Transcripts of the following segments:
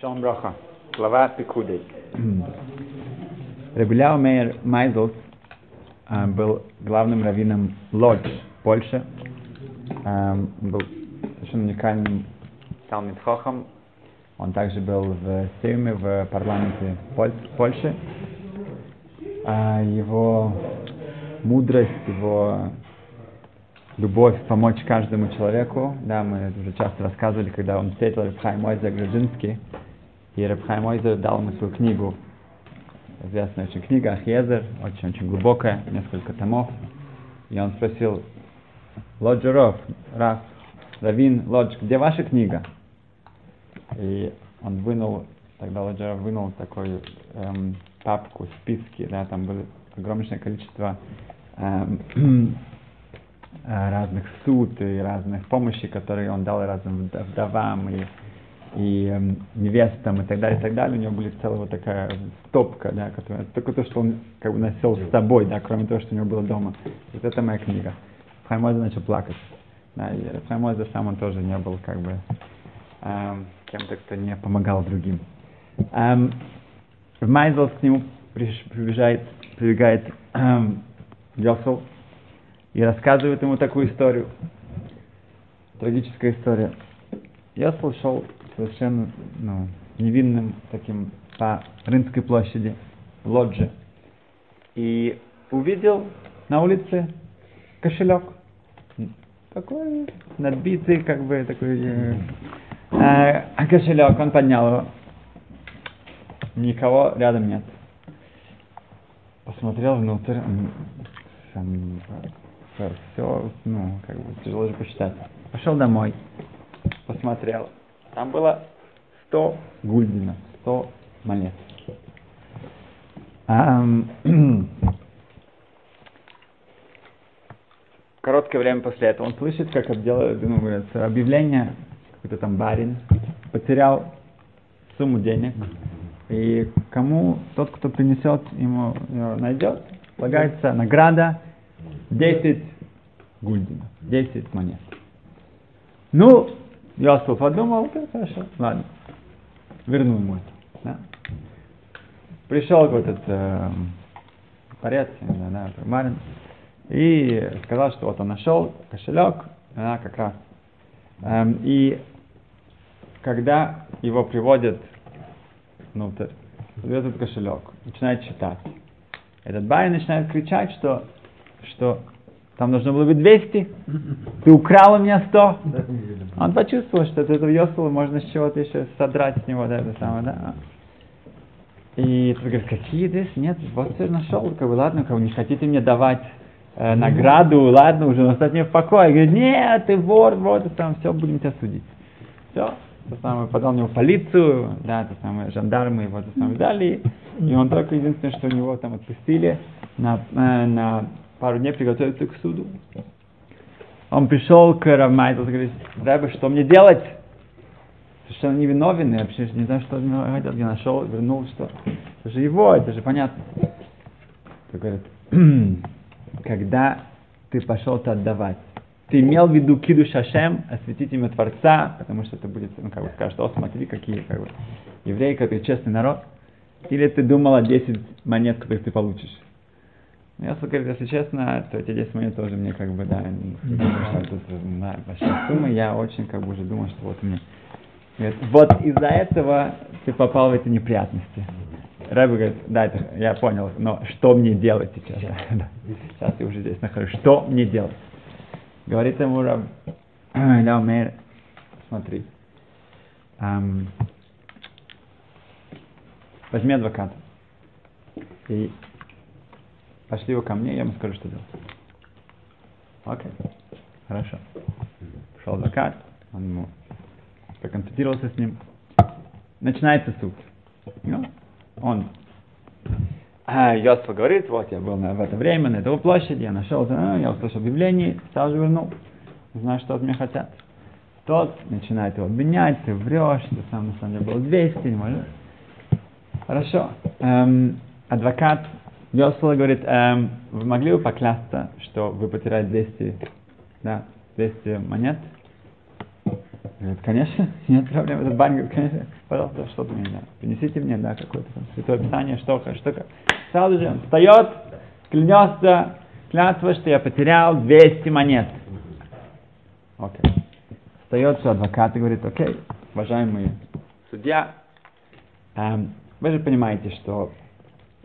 Шалом Броха. Глава Пикудей. Регуляу Мейер Майзлс а, был главным раввином Лодж, Польши. А, был совершенно уникальным Талмит Хохом. Он также был в Сейме, в парламенте Поль- Польши. А, его мудрость, его любовь помочь каждому человеку. Да, мы уже часто рассказывали, когда он встретил Рабхай Мойза Гражинский, и Рабхай Мойза дал ему свою книгу. Известная очень книга Ахьезер, очень-очень глубокая, несколько томов. И он спросил, Лоджеров, Раф, Равин, Лодж, где ваша книга? И он вынул, тогда Лоджеров вынул такую эм, папку, списки, да, там было огромное количество эм, разных суд и разных помощи, которые он дал разным вдовам и, и э, невестам и так далее, и так далее. У него были целая вот такая стопка, да, которая, только то, что он как бы носил с собой, да, кроме того, что у него было дома. Вот это моя книга. Фраймоза начал плакать. Да, и Фраймоза сам он тоже не был как бы эм, кем-то, кто не помогал другим. Эм, в Майзел к нему приближает, прибегает эм, Йосел, и рассказывает ему такую историю. Трагическая история. Я шел совершенно ну, невинным таким по Рынской площади, в лодже, и увидел на улице кошелек. Такой надбитый, как бы такой э, э, кошелек. Он поднял его. Никого рядом нет. Посмотрел внутрь. Сам, все, ну, как бы тяжело же посчитать. Пошел домой, посмотрел. Там было 100 гульдинов, 100 монет. Короткое время после этого. Он слышит, как обделывают, ну, говорят, объявление, какой-то там барин потерял сумму денег, и кому? Тот, кто принесет ему, найдет, полагается награда 10 гульдинов, 10 монет. Ну, Йосиф подумал, да, хорошо, ладно, верну ему это. Да. Пришел вот этот э, порец, да, да, Марин, и сказал, что вот он нашел кошелек, да, как раз. Эм, и когда его приводят внутрь, этот кошелек, начинает читать. Этот барин начинает кричать, что что там должно было быть 200, ты украл у меня 100. Он почувствовал, что от этого Йосула можно с чего-то еще содрать с него, да, это самое, да. И тут говорит, какие здесь? Нет, вот все нашел, как бы, ладно, бы, не хотите мне давать э, награду, ладно, уже оставьте мне в покое. Говорит, нет, ты вор, вот, и там, все, будем тебя судить. Все, то самое, подал на него полицию, да, то самое, жандармы его то самое дали, и он только единственное, что у него там отпустили на, э, на пару дней приготовиться к суду. Он пришел к Равмайту и говорит, Рэбе, что мне делать? Совершенно невиновен, я вообще не знаю, что хотел, я нашел, вернул, что. Это же его, это же понятно. Он говорит, когда ты пошел-то отдавать, ты имел в виду киду шашем, осветить имя Творца, потому что это будет, ну, как бы скажут, о, смотри, какие, как бы, евреи, какой честный народ, или ты думал о 10 монет, которые ты получишь? Я говорю, если честно, то эти 10 монет тоже мне как бы, да, что тут да, большая сумма, я очень как бы уже думал, что вот мне. Говорит, вот из-за этого ты попал в эти неприятности. Рэбби говорит, да, это, я понял, но что мне делать сейчас? Сейчас я уже здесь нахожусь. Что мне делать? Говорит ему Раб, да, мэр, смотри, эм, возьми адвоката и пошли его ко мне, я ему скажу, что делать. Окей, хорошо. Пришел адвокат, он ему проконсультировался с ним. Начинается суд. Ну, он а, Йосиф говорит, вот я был на, в это время на этой площади, я нашел, а, я услышал объявление, сразу вернул. Не знаю, что от меня хотят. Тот начинает его обвинять, ты врешь, ты сам на самом деле был 200, не можешь. Хорошо. Эм, адвокат Йосифа говорит, эм, вы могли бы поклясться, что вы потеряли 200, да, 200 монет? Говорит, конечно, нет проблем. Этот барин говорит, конечно, пожалуйста, что-то мне, да. Принесите мне, да, какое-то там святое писание, что, что, как. Сразу же он встает, клянется, клятва, что я потерял 200 монет. Окей. Встает все адвокат и говорит, окей, уважаемый судья, эм, вы же понимаете, что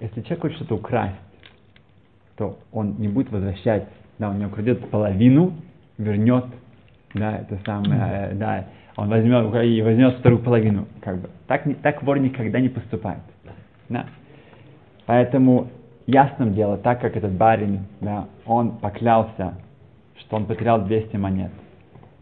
если человек хочет что-то украсть, то он не будет возвращать, да, он не украдет половину, вернет, да, это самое, э, да, он возьмет и возьмет вторую половину, как бы. Так, так вор никогда не поступает. Да. Поэтому ясным дело, так как этот барин, да, он поклялся, что он потерял 200 монет,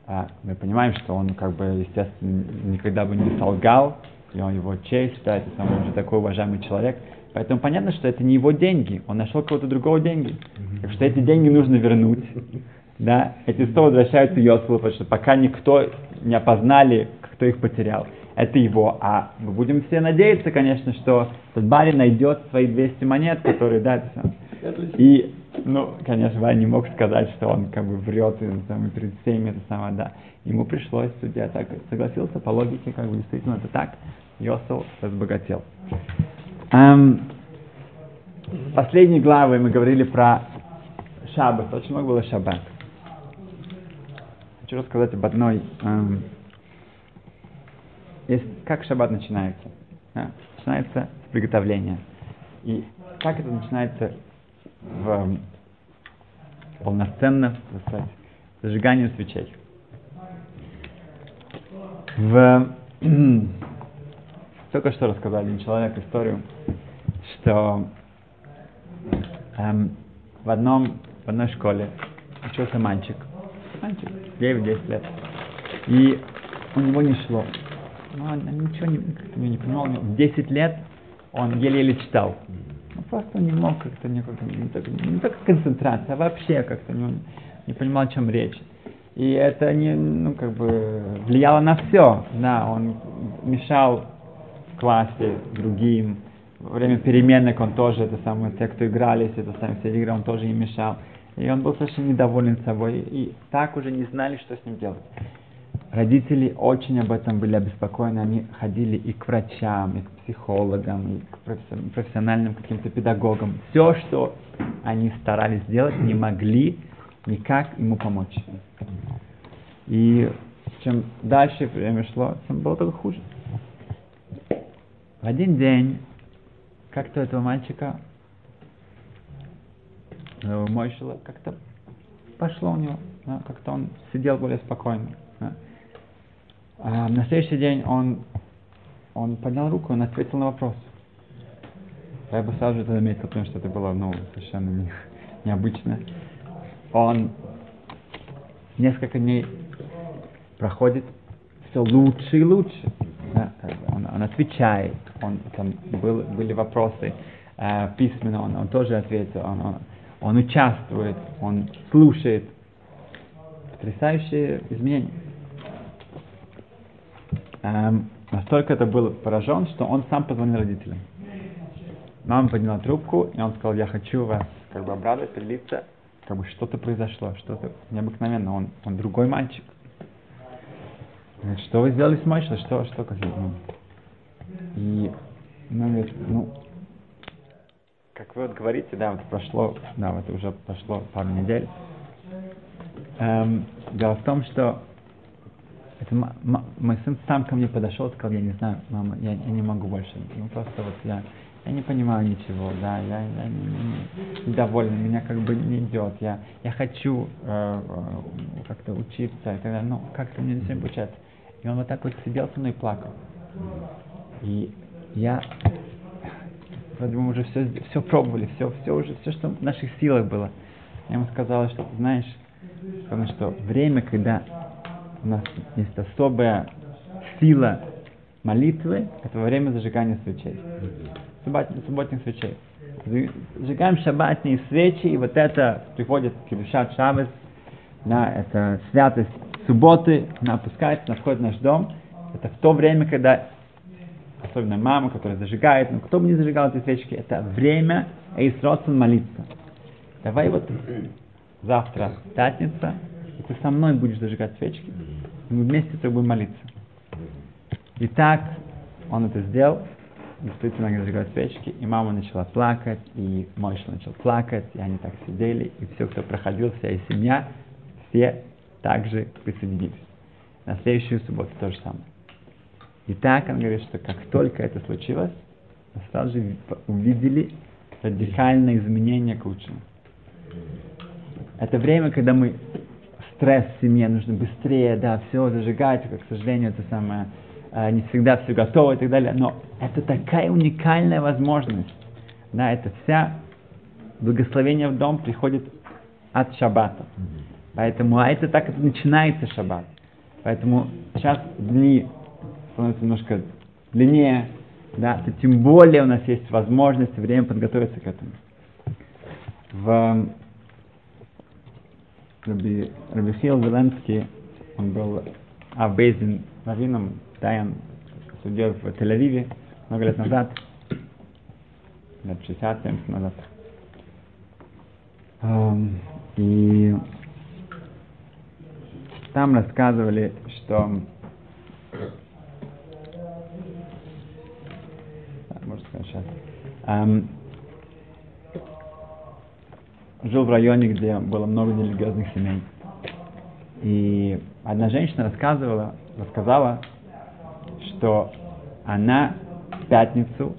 а мы понимаем, что он, как бы, естественно, никогда бы не солгал, и он его честь, да, это самый уже такой уважаемый человек. Поэтому понятно, что это не его деньги, он нашел кого-то другого деньги. Так что эти деньги нужно вернуть. Да, эти 100 возвращаются Йосифу, потому что пока никто не опознали, кто их потерял. Это его. А мы будем все надеяться, конечно, что этот барин найдет свои 200 монет, которые, да, это И, ну, конечно, Ваня не мог сказать, что он как бы врет и, там, перед всеми, это самое, да. Ему пришлось, судья так согласился, по логике, как бы действительно это так. Йосел разбогател. Эм, последней главой мы говорили про шаббат. Очень много было шаббат. Хочу рассказать об одной. Эм, есть, как шаббат начинается? Да? Начинается с приготовления. И как это начинается в полноценно, так сказать, зажиганию свечей. В только что рассказал один человек историю, что эм, в одном в одной школе учился мальчик, мальчик, 9-10 лет, и у него не шло. Ну, он ничего не, не понимал, в 10 лет он еле-еле читал. Ну, просто не мог как-то никак, не, так, не только концентрация, а вообще как-то не, не понимал, о чем речь. И это не, ну, как бы влияло на все. Да, он мешал в классе другим. Во время переменок он тоже, это самое, те, кто игрались, это самое, все игры, он тоже им мешал. И он был совершенно недоволен собой. И так уже не знали, что с ним делать. Родители очень об этом были обеспокоены. Они ходили и к врачам, и к психологам, и к профессиональным каким-то педагогам. Все, что они старались сделать, не могли никак ему помочь. И чем дальше время шло, тем было только хуже. В один день как-то этого мальчика э, Мойшила как-то пошло у него, да, как-то он сидел более спокойно. Да. А на следующий день он, он поднял руку, он ответил на вопрос. Я бы сразу же это заметил, потому что это было ну, совершенно не, необычно. Он несколько дней проходит все лучше и лучше. Да? Он, он отвечает, он, там был, были вопросы э, письменно, он, он тоже ответил, он, он, он участвует, он слушает. Потрясающие изменения. Эм, настолько это был поражен, что он сам позвонил родителям. Мама подняла трубку, и он сказал, я хочу вас как бы обрадовать, поделиться, как бы что-то произошло, что-то необыкновенно. Он, он другой мальчик. Говорит, что вы сделали с Мойшей? Что, что, как ну. И, ну, говорит, ну, как вы вот говорите, да, вот прошло, да, вот уже прошло пару недель. Эм, дело в том, что это мой сын сам ко мне подошел сказал, я не знаю, мама, я, я не могу больше. Ну просто вот я, я не понимаю ничего, да, я, я не, не, недоволен, меня как бы не идет, я, я хочу э, э, как-то учиться, и так далее, но как-то мне не получается. И он вот так вот сидел со мной и плакал. И я, вроде бы мы уже все, все пробовали, все, все уже, все, что в наших силах было. Я ему сказала, что, знаешь, потому что время, когда у нас есть особая сила молитвы, это время зажигания свечей. Субботних, субботних свечей. Зажигаем шаббатные свечи, и вот это приходит Кирушат Шаббат, да, это святость субботы, она опускается, она входит в наш дом. Это в то время, когда, особенно мама, которая зажигает, но кто бы не зажигал эти свечки, это время Эйсротсон молиться. Давай вот завтра, пятница, и ты со мной будешь зажигать свечки, и мы вместе с тобой будем молиться. И так он это сделал, действительно зажигать свечки, и мама начала плакать, и Мойша начал плакать, и они так сидели, и все, кто проходил, вся и семья, все также присоединились. На следующую субботу то же самое. И так он говорит, что как только это случилось, мы сразу же увидели радикальное изменение к лучшему. Это время, когда мы стресс в семье, нужно быстрее, да, все зажигать, как, к сожалению, это самое, э, не всегда все готово и так далее. Но это такая уникальная возможность. Да, это вся благословение в дом приходит от шаббата. Поэтому, а это так это начинается шаббат. Поэтому сейчас дни становятся немножко длиннее, да, то тем более у нас есть возможность и время подготовиться к этому. В Раби, Раби Хил Зеленский, он был Авбейзин раввином, Дайан судьей в Тель-Авиве много лет назад, лет 60-70 назад. Um, и там рассказывали, что можно um, жил в районе, где было много нерелигиозных семей. И одна женщина рассказывала, рассказала, что она в пятницу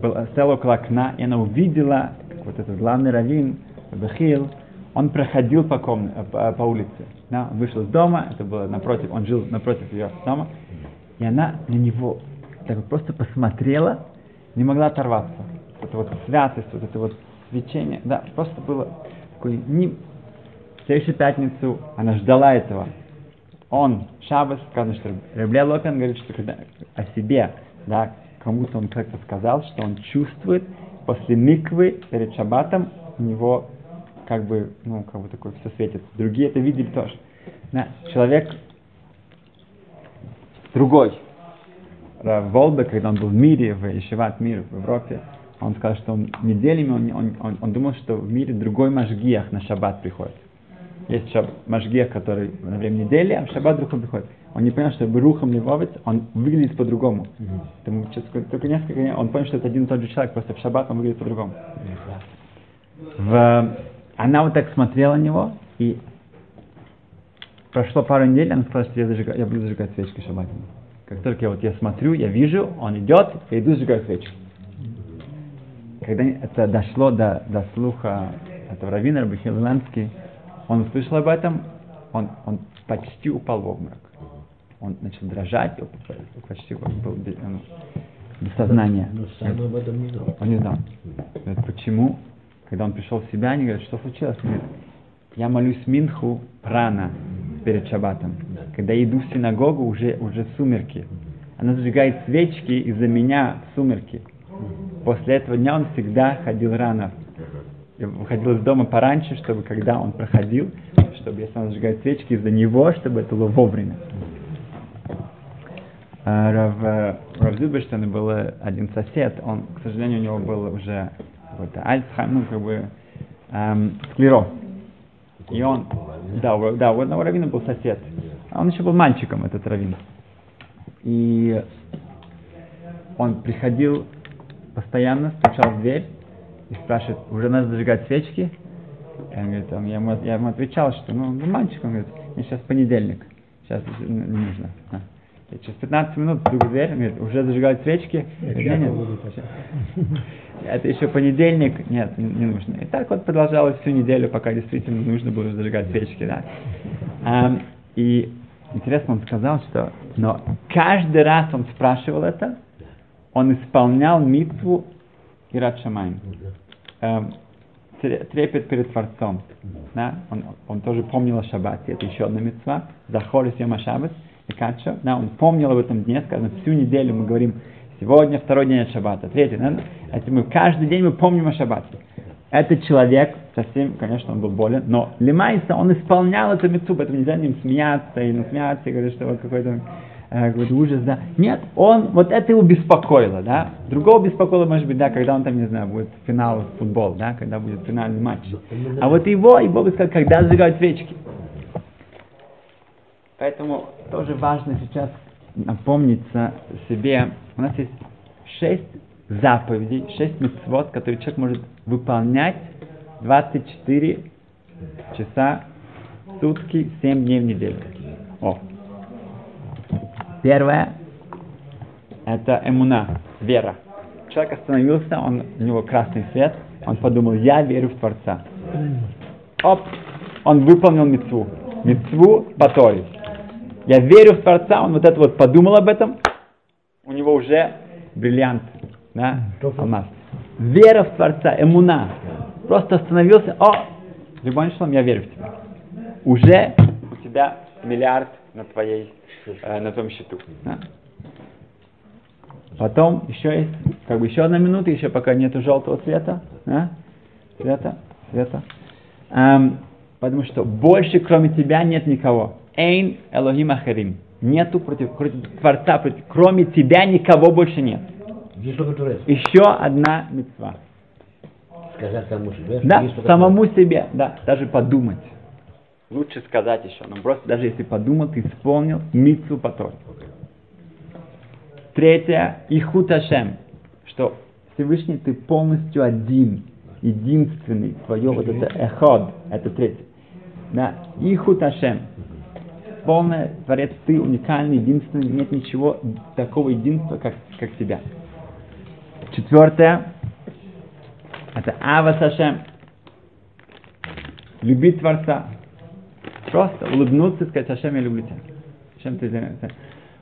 была, стояла около окна, и она увидела, как вот этот главный раввин, Бахил, он проходил по, комна, по, улице. Да, он вышел из дома, это было напротив, он жил напротив ее дома, и она на него так вот просто посмотрела, не могла оторваться. Эта вот святость, вот это вот свечение, да, просто было такой, не... в следующую пятницу она ждала этого. Он, Шабас, сказано, что Ребле Лопен говорит, что когда о себе, да, кому-то он как-то сказал, что он чувствует после миквы перед шаббатом у него как бы, ну, как бы такое все светится. Другие это видели тоже. Да, человек другой. Волда, когда он был в мире, в Ишеват мир в Европе, он сказал, что он неделями, он, он, он, он думал, что в мире другой машгиях на шаббат приходит. Есть шаб, машгиях, который на время недели, а в шаббат другой приходит. Он не понял, что Рухам Левовец, он выглядит по-другому. Mm-hmm. Тому, только несколько дней он понял, что это один и тот же человек, просто в шаббат он выглядит по-другому. В, она вот так смотрела на него, и прошло пару недель, она сказала, что я, зажигаю, я буду зажигать свечки шаббат. Как только я, вот, я смотрю, я вижу, он идет, я иду зажигать свечки когда это дошло до, до слуха этого раввина Рабихил Ланский, он услышал об этом, он, он почти упал в обморок. Он начал дрожать, почти был без, ну, без сознания. Но сам об этом не знал. Он не знал. Почему? Когда он пришел в себя, они говорят, что случилось? Он говорит, я молюсь Минху рано перед шаббатом. Когда иду в синагогу, уже, уже сумерки. Она зажигает свечки из-за меня в сумерки. После этого дня он всегда ходил рано. И выходил из дома пораньше, чтобы когда он проходил, чтобы если он зажигает свечки из-за него, чтобы это было вовремя. А, Рав, Рав Зюбештейн был один сосед, он, к сожалению, у него был уже какой-то Альцхайм, ну, как бы, эм, склероз. И он, да, у, да, у одного раввина был сосед. А он еще был мальчиком, этот раввин. И он приходил постоянно стучал в дверь и спрашивает, уже надо зажигать свечки? И он говорит, он, я, ему, я ему отвечал, что ну, ну мальчик, он говорит, мне сейчас понедельник, сейчас не нужно. А. Через 15 минут стук в дверь, говорит, уже зажигают свечки? Нет, нет. Это еще понедельник, нет, не, нужно. И так вот продолжалось всю неделю, пока действительно нужно было зажигать свечки, да. А, и интересно, он сказал, что но каждый раз он спрашивал это, он исполнял митву Ират Шамаем. Эм, трепет перед Творцом. Да? Он, он тоже помнил о Шаббате, это еще одна митцва. Захор и Йома Шаббат, и Кача. Да, он помнил об этом дне, сказано, всю неделю мы говорим, сегодня второй день Шаббата, третий. Да? Это мы, каждый день мы помним о Шаббате. Этот человек, совсем, конечно, он был болен, но Лимайса, он исполнял эту митцву, поэтому нельзя ним смеяться и насмеяться, и говорить, что вот какой-то э, говорит, ужас, да. Нет, он, вот это его беспокоило, да. Другого беспокоило, может быть, да, когда он там, не знаю, будет финал футбол, да, когда будет финальный матч. А вот его, его бы сказал, когда зажигают свечки. Поэтому тоже важно сейчас напомниться себе. У нас есть шесть заповедей, шесть мецвод, которые человек может выполнять 24 часа в сутки, 7 дней в неделю. О. Первое – это эмуна, вера. Человек остановился, он, у него красный свет, он подумал, я верю в Творца. Оп, он выполнил мецву. Мецву по. Я верю в Творца, он вот это вот подумал об этом, у него уже бриллиант, да, алмаз. Вера в Творца, эмуна. Просто остановился, о, Любой шлом, я верю в тебя. Уже у тебя миллиард на твоей, э, на твоем счету. Да? Потом еще есть, как бы еще одна минута, еще пока нету желтого цвета. Да? Цвета, цвета. Эм, потому что больше кроме тебя нет никого. Эйн Элохим Ахарим. Нету против, против Творца, против, кроме тебя никого больше нет. Еще одна мецва. Сказать самому себе. Да, самому себе, да, даже подумать. Лучше сказать еще, но просто даже если подумал, ты исполнил митцу потом. Третье, ихут Ашем, что Всевышний ты полностью один, единственный, твое вот это эход, это третье. Да, ихут Полный творец, ты уникальный, единственный, нет ничего такого единства, как, как тебя. Четвертое, это Ава Сашем. Любить Творца. Просто улыбнуться и сказать, Ашем, я люблю тебя. Ашем, ты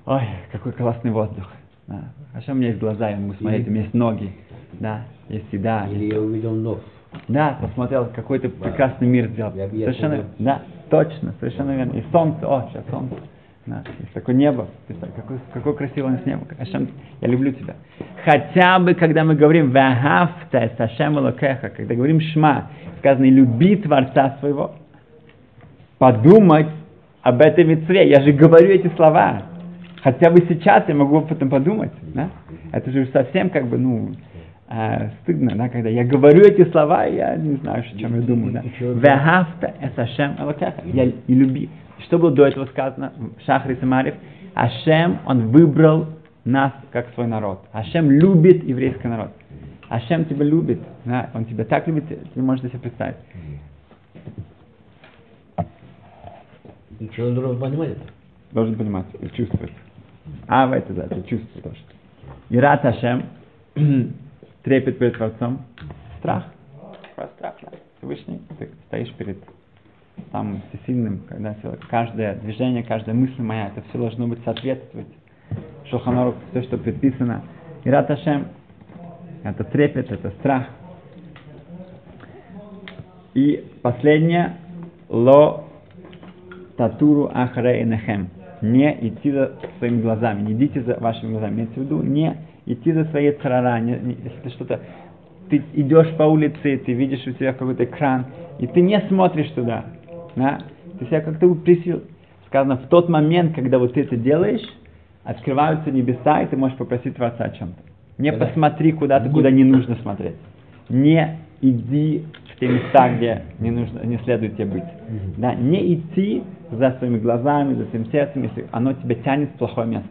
Ой, какой классный воздух. Да. Ашем, у меня есть глаза, я могу смотреть, у меня есть ноги. Да, есть еда. Или я увидел нов. Да, посмотрел, какой ты прекрасный мир сделал. Я, я совершенно, да, точно, совершенно верно. И солнце, о, сейчас солнце. Да, есть такое небо. Какое, какое красивое у нас небо. Ашем, я люблю тебя. Хотя бы, когда мы говорим «Вахафта Сашем Локеха», когда говорим «Шма», сказано «Люби Творца своего», подумать об этой митцве. Я же говорю эти слова. Хотя бы сейчас я могу об этом подумать. Да? Это же совсем как бы, ну, э, стыдно, да, когда я говорю эти слова, я не знаю, о чем я думаю. Да? Вехафта Сашем Локеха. Я и люби. Что было до этого сказано в Шахре Самарев? Ашем, он выбрал нас как свой народ. Ашем любит еврейский народ. Ашем тебя любит. Да? Он тебя так любит, ты не можешь себе представить. И человек должен понимать это. Должен понимать и чувствовать. А в это да, это чувствует тоже. Ират Ашем, трепет перед Творцом, страх. Просто страх, да. Всевышний, ты стоишь перед самым всесильным, когда все, каждое движение, каждая мысль моя, это все должно быть соответствовать Шуханорух, все, что предписано. И Раташем, это трепет, это страх. И последнее, ло татуру ахре нехем. Не идти за своими глазами, не идите за вашими глазами. Имеется в виду, не идти за своей царара, не, не, если что-то ты идешь по улице, ты видишь у тебя какой-то экран, и ты не смотришь туда. Да? Ты себя как-то присил. Сказано, в тот момент, когда вот ты это делаешь, открываются небеса, и ты можешь попросить Творца о чем-то. Не да. посмотри куда-то, куда не нужно смотреть. Не иди те места, где не, нужно, не следует тебе быть. Да? Не идти за своими глазами, за своим сердцем, если оно тебя тянет в плохое место.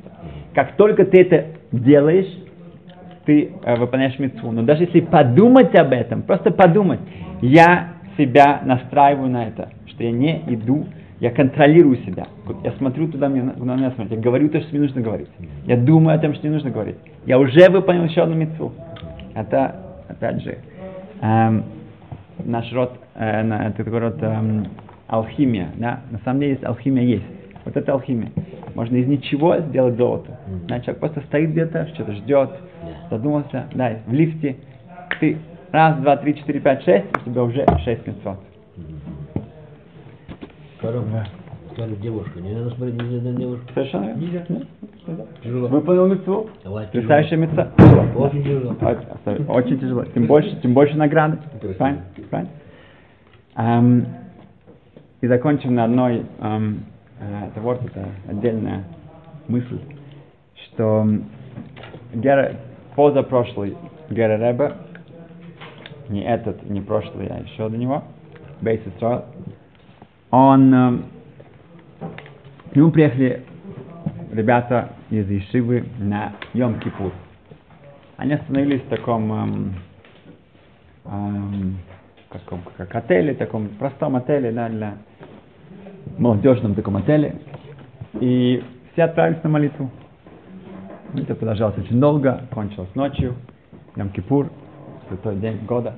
Как только ты это делаешь, ты э, выполняешь митцву. Но даже если подумать об этом, просто подумать, я себя настраиваю на это, что я не иду, я контролирую себя. Я смотрю туда, мне, куда мне смотреть. Я говорю то, что мне нужно говорить. Я думаю о том, что мне нужно говорить. Я уже выполнил еще одну митцву. Это, опять же, эм, наш род, э, это такой род эм, алхимия. Да? На самом деле есть алхимия есть. Вот это алхимия. Можно из ничего сделать золото. Да, человек просто стоит где-то, что-то ждет, задумался, да, в лифте. Ты раз, два, три, четыре, пять, шесть, у тебя уже шесть мецвод. Коробка. Скажет девушка, не надо смотреть ни на девушку. Совершенно верно. Нельзя. Тяжело. Выполнил. Давай, Потрясающая мецва. Очень тяжело. Очень, очень тяжело. Тем больше, тем больше награды. Правильно? Правильно? Эм, и закончим на одной, эм, э, это вот это отдельная мысль, что Гера, позапрошлый Гера Ребе, не этот, не прошлый, а еще до него, Бейс он э, К нему приехали ребята из Ишивы на Йом-Кипур. Они остановились в таком, эм, эм, каком как отеле, таком простом отеле, да, для молодежном таком отеле. И все отправились на молитву. Это продолжалось очень долго, кончилось ночью, Йом-Кипур, святой день года.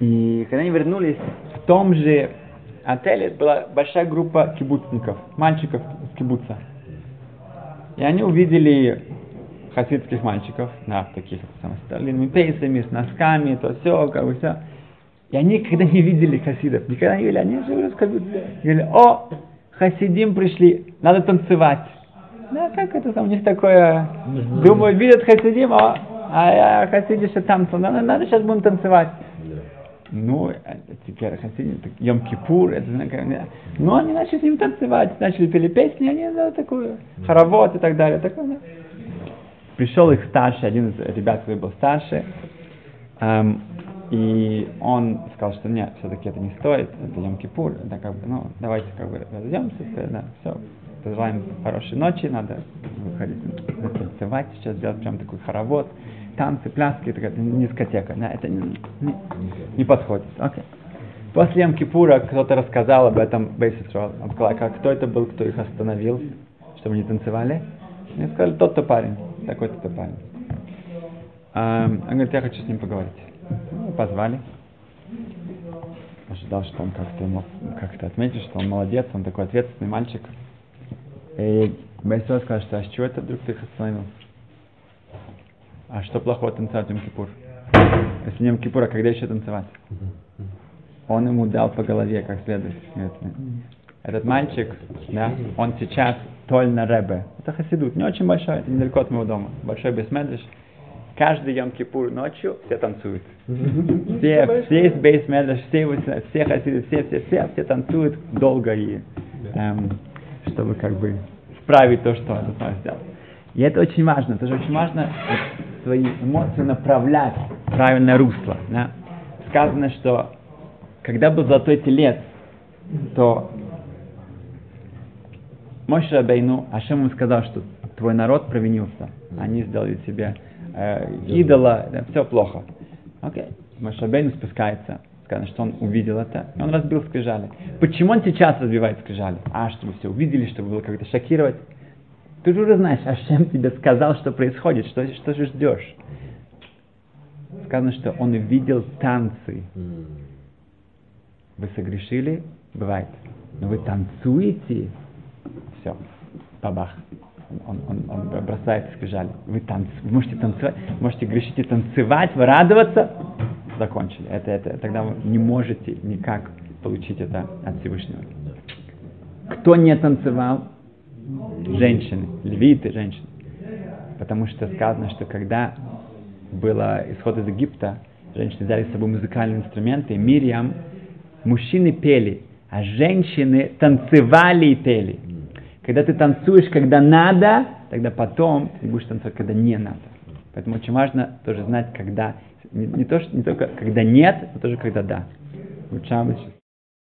И когда они вернулись, в том же отеле была большая группа кибуцников, мальчиков из кибуца. И они увидели хасидских мальчиков, да, таких с длинными пейсами, с носками, то все, как бы все. И они никогда не видели хасидов, никогда не видели, они же говорили, говорили, о, хасидим пришли, надо танцевать. Да, как это там, у них такое, думают, видят хасидим, а, а, а хасиди что там, надо, надо сейчас будем танцевать. Ну, теперь хасидим, Йом-Кипур, это, ну, они начали с ним танцевать, начали пели песни, они, да, такую, хоровод и так далее, такое, да. Пришел их старший, один из ребят, который был старше, эм, и он сказал, что нет, все-таки это не стоит, это Йом-Кипур, это как бы, ну, давайте как бы разойдемся, да, все, пожелаем хорошей ночи, надо выходить, танцевать сейчас, делать прям такой хоровод, танцы, пляски, это дискотека, да, это не, не, не подходит. Okay. После Йом-Кипура кто-то рассказал об этом Бейсисрол, как, кто это был, кто их остановил, чтобы не танцевали, и сказали, тот-то парень, такой-то парень. Um, он говорит, я хочу с ним поговорить. Ну, позвали. Ожидал, что он как-то мог как-то отметить, что он молодец, он такой ответственный мальчик. И Бейсо сказал, что а с чего это вдруг ты их остановил? А что плохого танцевать в Кипур? Если не Кипур, а когда еще танцевать? Он ему дал по голове как следует. Этот мальчик, да, он сейчас Тольна Ребе. Это Хасидут, не очень большой, это недалеко от моего дома. Большой Бейсмедриш каждый Йом-Кипур ночью все танцуют. Все, все из Бейс все, все хасиды, все, все, все, все танцуют долго и эм, чтобы как бы справить то, что он сделал. И это очень важно, тоже очень важно свои эмоции направлять в правильное русло. Да? Сказано, что когда был золотой телец, то Моше Рабейну, Ашем ему сказал, что твой народ провинился. Они сделали себе э, идола, да, все плохо. Окей. Okay. Машабейн спускается, сказано, что он увидел это, и он разбил скрижали. Почему он сейчас разбивает скрижали? А, чтобы все увидели, чтобы было как-то шокировать. Ты же уже знаешь, Ашем тебе сказал, что происходит, что, что же ждешь. Сказано, что он увидел танцы. Вы согрешили? Бывает. Но вы танцуете? Все. Бабах он, он, он бросает скрижали. Вы, танц, можете танцевать, можете грешить и танцевать, вы радоваться. Закончили. Это, это, тогда вы не можете никак получить это от Всевышнего. Кто не танцевал? Женщины, львиты, женщины. Потому что сказано, что когда было исход из Египта, женщины взяли с собой музыкальные инструменты, Мирьям, мужчины пели, а женщины танцевали и пели. Когда ты танцуешь, когда надо, тогда потом ты будешь танцевать, когда не надо. Поэтому очень важно тоже знать, когда, не, не, то, что, не только когда нет, но тоже когда да. Лучше